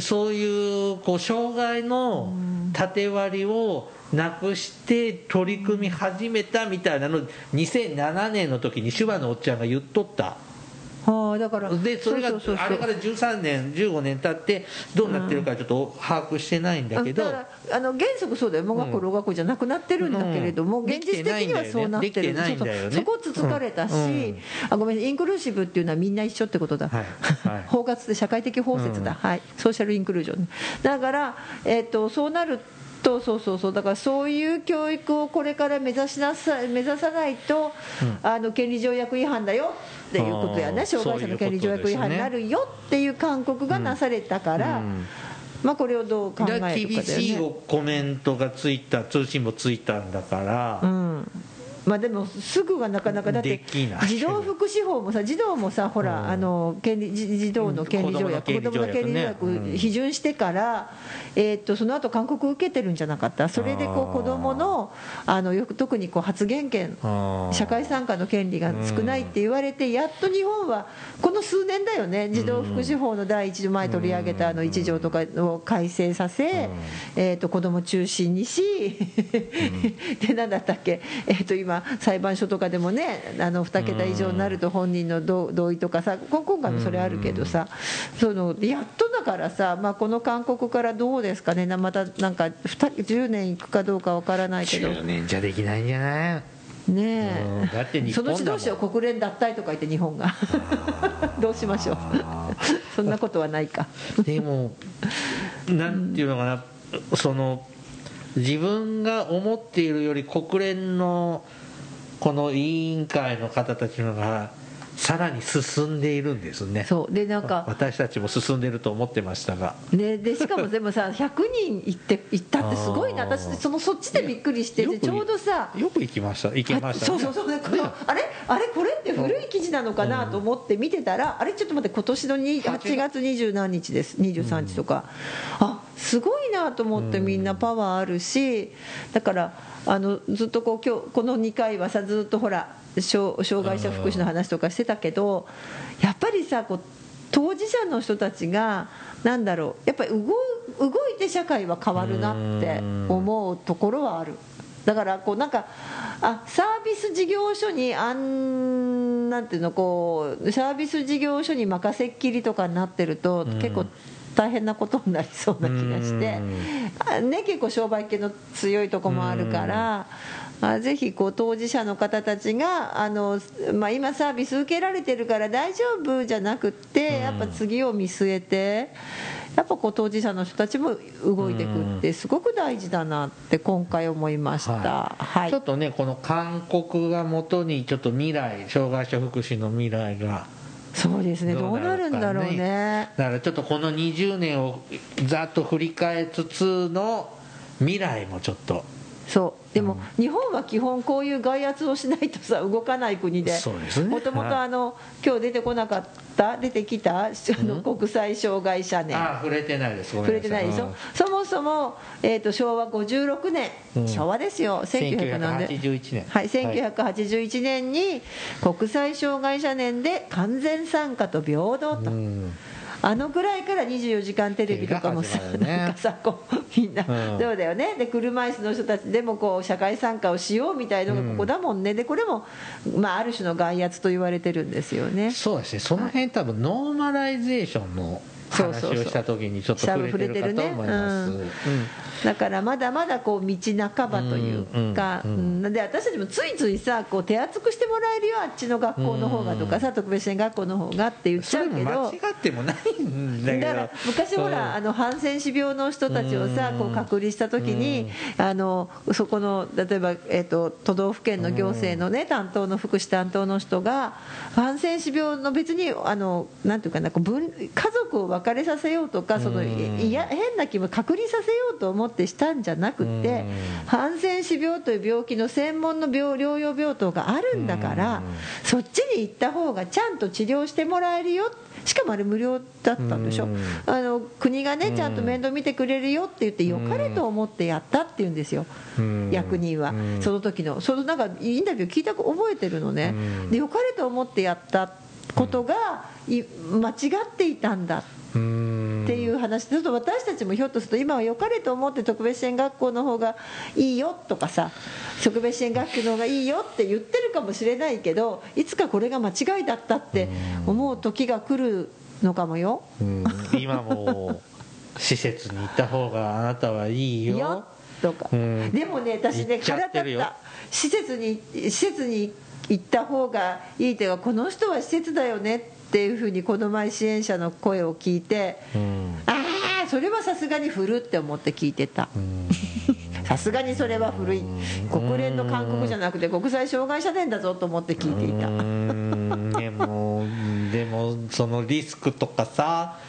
そういうこう障害の縦割りをなくして取り組み始めたみたいなの2007年の時に手話のおっちゃんが言っとったはあだからでそれがあれから13年15年経ってどうなってるかちょっと把握してないんだけど、だからあの原則そうだよ。盲学校うんろう学校じゃなくなってるん。だけれども、うん現実的にはそうなってる。そこつつかれたし、うん。うん。あごめんインクルーシブっていうのはみんな一緒ってことだ、はい。はい。包括で社会的包摂だ、うん。はい。ソーシャルインクルージョン。だから、えっとそうなるとそうそうそう。だからそういう教育をこれから目指しなさ目指さないと、あの権利条約違反だよっていうことやね。障害者の権利条約違反になるよっていう勧告がなされたから、うん。まあ、これをどう考えるかね。厳しいコメントがついた通信簿ついたんだから、うんまあでもすぐはなかなかだって児童福祉法もさ児童もさほら、うん。あの権利児児童の権利条約うん子供の権利条約ねうん。批准してから、えー、とその後勧告受けてるんじゃなかった？それでこう子どものあのよく特にこう発言権社会参加の権利が少ないって言われてやっと日本はこの数年だよね。児童福祉法の第一条前取り上げたあの一条とかを改正させ、えー、と子ども中心にし、で何だったっけ、えー、と今裁判所とかでもねあの2桁以上になると本人の同同意とかさこ今回もそれあるけどさそのやっとだからさ、まあ、この勧告からどうですかねなまたなんか2 10年いくかどうかわからないけど。10年じゃできないんじゃない？ねうん。だってそのうんちどうしよう国連脱退とか言って日本が。どうしましょう。そんなことはないか。でもなんていうのかなその自分が思っているより国連のこの委員会の方たちのがさらに進んでいるんですね。そう。でなんか私たちも進んでいると思ってましたが。ね、でしかもでもさ100人行って行ったってすごいな。私そのそっちでびっくりしてちょうどさよく行きました。行けましたね。そうそうそう。で このあれ？あれ？これって古い記事なのかなと思って見てたら、あれ？ちょっと待って今年のに8月20何日です。23日とか、あすごいなと思ってみんなパワーあるしだからあのずっとこう今日この2回はさずっとほら障障害者福祉の話とかしてたけどやっぱりさこう当事者の人たちがなんだろうやっぱり動動いて社会は変わるなって思うところはある。だからこうなんかあサービス事業所にあんなんていうのこうサービス事業所に任せっきりとかになってると結構大変なことになりそうな気がして。あね結構商売系の強いとこもあるからあぜひこう当事者の方たちがあの、まあ、今サービス受けられてるから大丈夫じゃなくってやっぱ次を見据えてやっぱこう当事者の人たちも動いていくってすごく大事だなって今回思いました。はい。ちょっとねこの韓国がもとにちょっと未来障害者福祉の未来がそうですね。どうなるんだろうね。だからちょっとこの20年をざっと振り返りつつの未来もちょっと。そう。でも、日本は基本こういう外圧をしないとさ動かない国で。もともと今日出てこなかった出てきた？あの国際障害者年ああ触れてないです。触れてないでしょ、そもそも、えー、と昭和56年、うん。昭和ですよ。1900なんで1981年。はい、1981年に国際障害者年で完全参加と平等と、うんあのぐらいから24時間テレビとかもさ、ね。なんかさこうみんな、うん。そうだよね。で車椅子の人たちでもこう社会参加をしようみたいのがここだもんね、でこれも、まあ、ある種の外圧と言われてるんですよね。そうですね。その辺多分ノーマライゼーションの話をした時にちょっと触れてるかと思います、だからまだまだこう道半ばというか、うんで私たちもついついさこう手厚くしてもらえるよあっちの学校の方がとかさ、特別支援学校の方がって言っちそゃうけど間違ってもないんだけど。だから昔ほらあのハンセン氏病の人たちをさうん。こう隔離した時にあのそこの例えば、えー、と都道府県の行政のね担当の福祉担当の人がハンセン氏病の別にあのなんていうかなこう分家族を別れさせようとかそのうん。いや変な気分隔離させようと思ってしたんじゃなくってハンセン氏病という病気の専門の病療養病棟があるんだからそっちに行った方がちゃんと治療してもらえるよ。しかもあれ無料だったんでしょ。うん。あの国がねちゃんと面倒見てくれるよって言ってよかれと思ってやったって言うんですよ。うん。役人は。うん。その時の。そのなんかインタビュー聞いた覚えてるのね。うん。でよかれと思ってやったことがい間違っていたんだ。うんっていう話ちょっと私たちもひょっとすると今は良かれと思って特別支援学校の方がいいよとかさ特別支援学級の方がいいよって言ってるかもしれないけどいつかこれが間違いだったって思う時が来るのかもよ。うん今も施設に行った方があなたはいいよ。よとか、うん。でもね私ね腹立った。施設に施設に行った方がいいというかこの人は施設だよねっていうふうにこの前支援者の声を聞いてうん。ああそれはさすがに古って思って聞いてた。うん。さすがにそれは古い。国連の勧告じゃなくて国際障害者年だぞと思って聞いていた。うん。でもでもそのリスクとかさ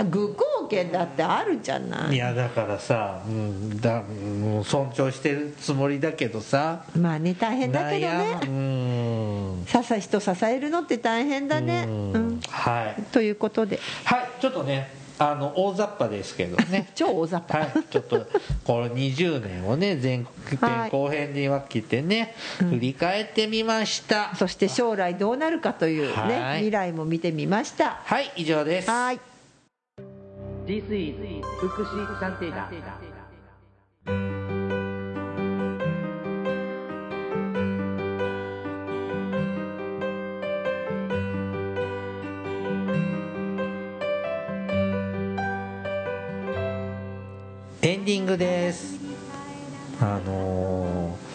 あ向こう権だってあるじゃない。いやだからさ、うん、だもう尊重してるつもりだけどさ。まあね大変だけど悩ねむうん。ささ人支えるのって大変だね。うん。うん。はい。ということで。はいちょっとねあの大雑把ですけどね。超大雑把、はい、ちょっとこの20年をね前編後編に分けてね、振り返ってみました、そして将来どうなるかというねはい。未来も見てみました。はい以上です。はい This is 福祉探偵団。エンディングです。あのー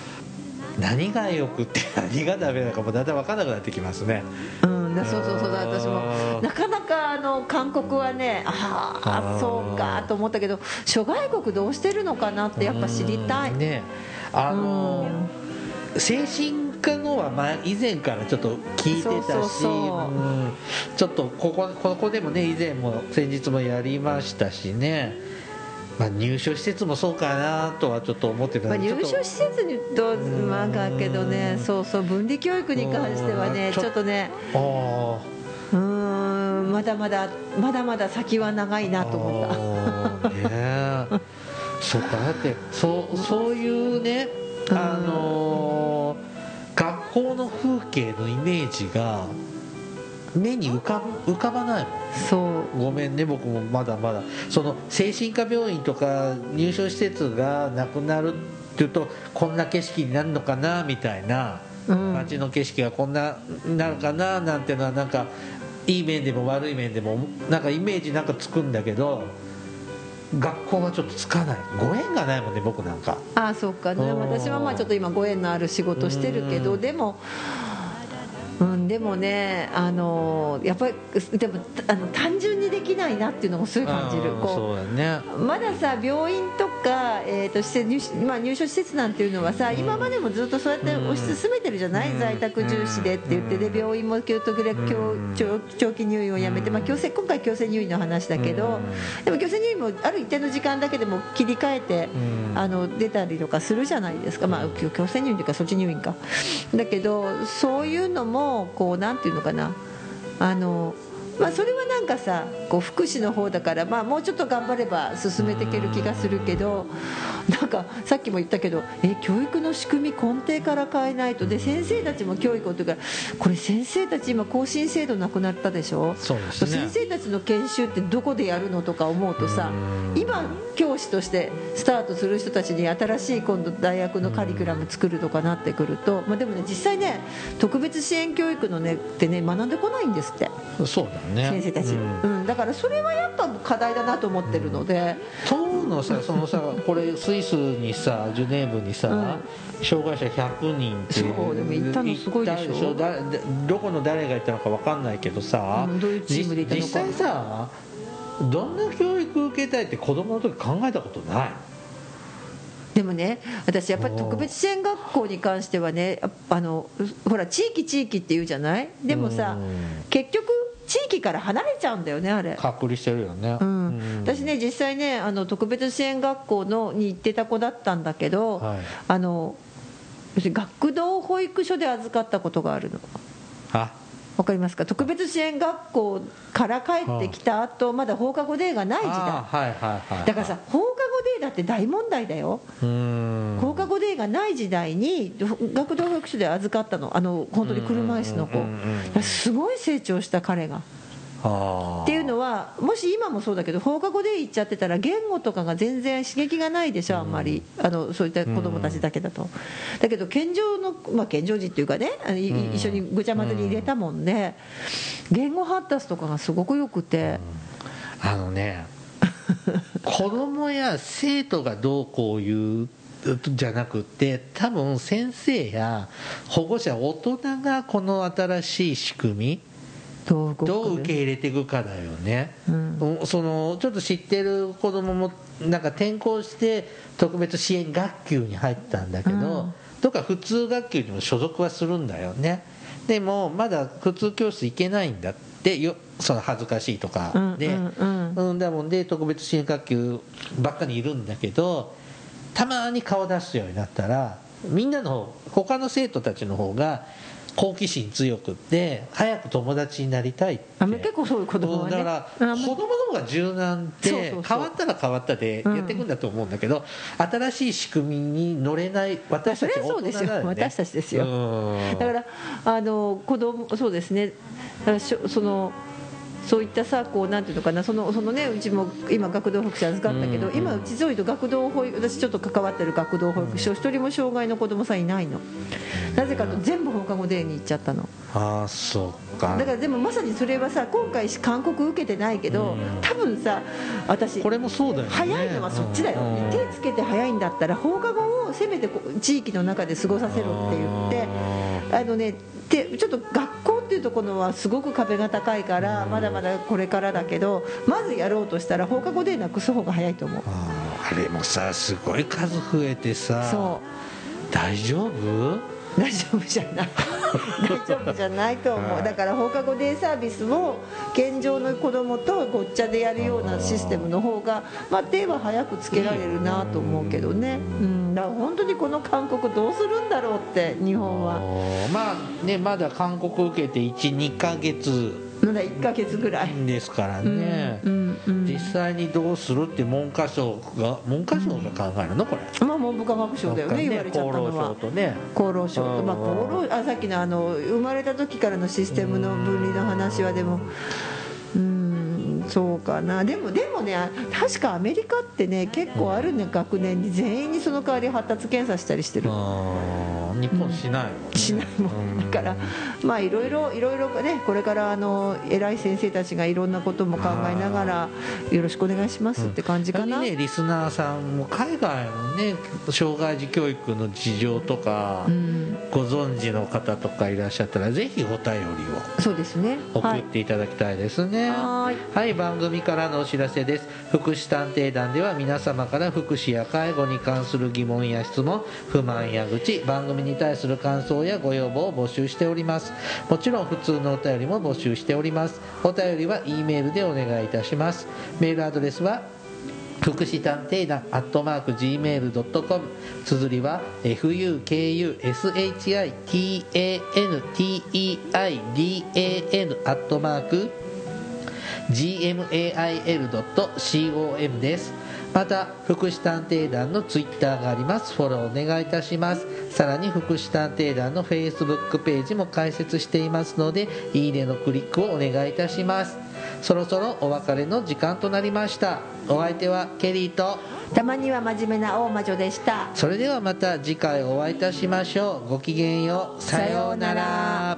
何がよくって何がダメなのかもだんだん分かんなくなってきますね。うん、だそうそうそうだ私も。なかなかあの韓国はねああそうかと思ったけど諸外国どうしてるのかなってやっぱ知りたい、うん。ね。あのー精神科のは前以前からちょっと聞いてたしうん。ちょっとここここでもね以前も先日もやりましたしね、まあ、入所施設もそうかなとはちょっと思ってたまあ、入所施設にとまあだけどねそうそう分離教育に関してはねうん。ちょっとねうーんまだまだまだまだ先は長いーなと思った。ねえ。そうかだってそうそういうねあのー学校の風景のイメージが目に浮かぶ浮かばないそう。ごめんね僕もまだまだ。その精神科病院とか入所施設がなくなるっていうとこんな景色になるのかなみたいな。うん。街の景色がこんなになるかななんてのはなんかいい面でも悪い面でもなんかイメージなんかつくんだけど学校はちょっとつかない。ご縁がないもんね僕なんか。ああそうか。ねうん。私はまあちょっと今ご縁のある仕事してるけうん。どでもうん、でもね、あのやっぱりでもあの単純にできないなっていうのもすごい感じる。うんこそうだね。うまださ病院とか、えー、と施設入所まあ、入所施設なんていうのはさ、今までもずっとそうやって推し進めてるじゃない、うん。在宅重視でって言ってで病院も時々うん。長長期入院をやめて、まあ、強制今回強制入院の話だけど、でも強制入院もある一定の時間だけでも切り替えて。うん。あの出たりとかするじゃないですか、まあ、強強制入院というか措置入院か。だけどそういうのもこうなんていうのかな。あのまあ、それはなんかさこう福祉の方だから、まあ、もうちょっと頑張れば進めていける気がするけどなんかさっきも言ったけどえ教育の仕組み根底から変えないと。で先生たちも教育をというかこれ先生たち今更新制度なくなったでしょ？そうですね。先生たちの研修ってどこでやるのとか思うとさうん。今教師としてスタートする人たちに新しい今度大学のカリキュラム作るとかなってくると、まあ、でもね実際ね特別支援教育のねってね学んでこないんですって。そうだね。先生たち、うん。うん、だからそれはやっぱ課題だなと思ってるので、当のさそのさこれスイスにさジュネーブにさ、障害者100人ってそうでも行ったのすごいでしょ？だだどこの誰が行ったのか分かんないけどさ、うんどういうチームで行ったのか。実際さどんな教育受けたいって子供の時考えたことない？でもね私やっぱり特別支援学校に関してはねあのほら地域地域って言うじゃない？でもさうん。結局地域から離れちゃうんだよねあれ。隔離してるよね、うん。うん。私ね実際ねあの特別支援学校のに行ってた子だったんだけど、はい。あの学童保育所で預かったことがあるの。あわかりますか？特別支援学校から帰ってきた後まだ放課後デーがない時代。あはいはいはいだからさ放課後デーだって大問題だよ。うん。放課後デーがない時代に学童保育所で預かったの。あの本当に車椅子の子。すごい成長した彼が。あっていうのはもし今もそうだけど放課後で行っちゃってたら言語とかが全然刺激がないでしょあんまり。あのそういった子供たちだけだと。だけど健常のまあ健常児っていうかね一緒にぐちゃ混ぜに入れたもんで言語発達とかがすごくよくて。あのね 子供や生徒がどうこう言うじゃなくて多分先生や保護者大人がこの新しい仕組みどう受け入れていくかだよね、うん。そのちょっと知ってる子供もなんか転校して特別支援学級に入ったんだけど、うん。とか普通学級にも所属はするんだよね。でもまだ普通教室行けないんだっでよその恥ずかしいとかで、うんだもんで特別支援学級ばっかりいるんだけどたまに顔出すようになったらみんなの方他の生徒たちの方が好奇心強くって早く友達になりたいって。あ結構そういう子供はね。だからあ子供の方が柔軟で変わったら変わったでやっていくんだと思うんだけど、新しい仕組みに乗れない私たちそれはそうですよ。大人だね私たちですよ。うん。だからあの子供そうですね。だからしょそのそういったさこうなんていうのかなそのそのねうちも今学童保育士預かったけど、うん。今うちぞいと学童保育私ちょっと関わってる学童保育士を一人も障害の子供さんいないの。なぜかと全部放課後デーに行っちゃったの。ああそうか。だからでもまさにそれはさ今回勧告受けてないけど、うん。多分さ私これもそうだよね。早いのはそっちだよ、うん。手つけて早いんだったら放課後をせめて地域の中で過ごさせろって言ってあのねてちょっと学校っていうところはすごく壁が高いからまだまだこれからだけどまずやろうとしたら放課後でなくす方が早いと思う。あれもさすごい数増えてさそ大丈夫？う 大丈夫じゃない大丈夫じゃないと思う。だから放課後デイサービスを現状の子供とごっちゃでやるようなシステムの方がまあ手は早くつけられるなと思うけどね。うん。だから本当にこの勧告どうするんだろうって日本は。まあねまだ勧告受けて12ヶ月まだ1ヶ月ぐらい。ですからね、うんうん実際にどうするって文科省が文科省が考えるの？これ。まあ文部科学省だよね言われちゃったの厚労省はとね。厚労省うん。まあ厚労あさっきのあの生まれた時からのシステムの分離の話はでもうんそうかな。でもでもね確かアメリカってね結構あるね学年に。全員にその代わり発達検査したりしてる。日本しない。もんねしないもん。だからまあいろいろいろいろねこれからあの偉い先生たちがいろんなことも考えながらよろしくお願いしますって感じかな、他にねリスナーさんも海外のね障害児教育の事情とか、うん。ご存知の方とかいらっしゃったらぜひお便りそうですね。を送はい。っていただきたいですね。はーい。はい番組からのお知らせです。福祉探偵団では皆様から福祉や介護に関する疑問や質問不満や愚痴番組に対する感想やご要望を募集しております。もちろん普通のお便りも募集しております。お便りは E メールでお願いいたします。メールアドレスは福祉探偵団アットマーク Gmail.com 綴りは FUKUSHITANTEIDAN アットマーク gmail.com です。また福祉探偵団のツイッターがあります。フォローお願いいたします。さらに福祉探偵団のフェイスブックページも開設していますのでいいねのクリックをお願いいたします。そろそろお別れの時間となりました。お相手はケリーとたまには真面目な大魔女でした。それではまた次回お会いいたしましょう。ごきげんよう。さようなら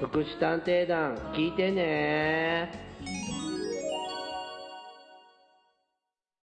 福祉探偵団聞いてね。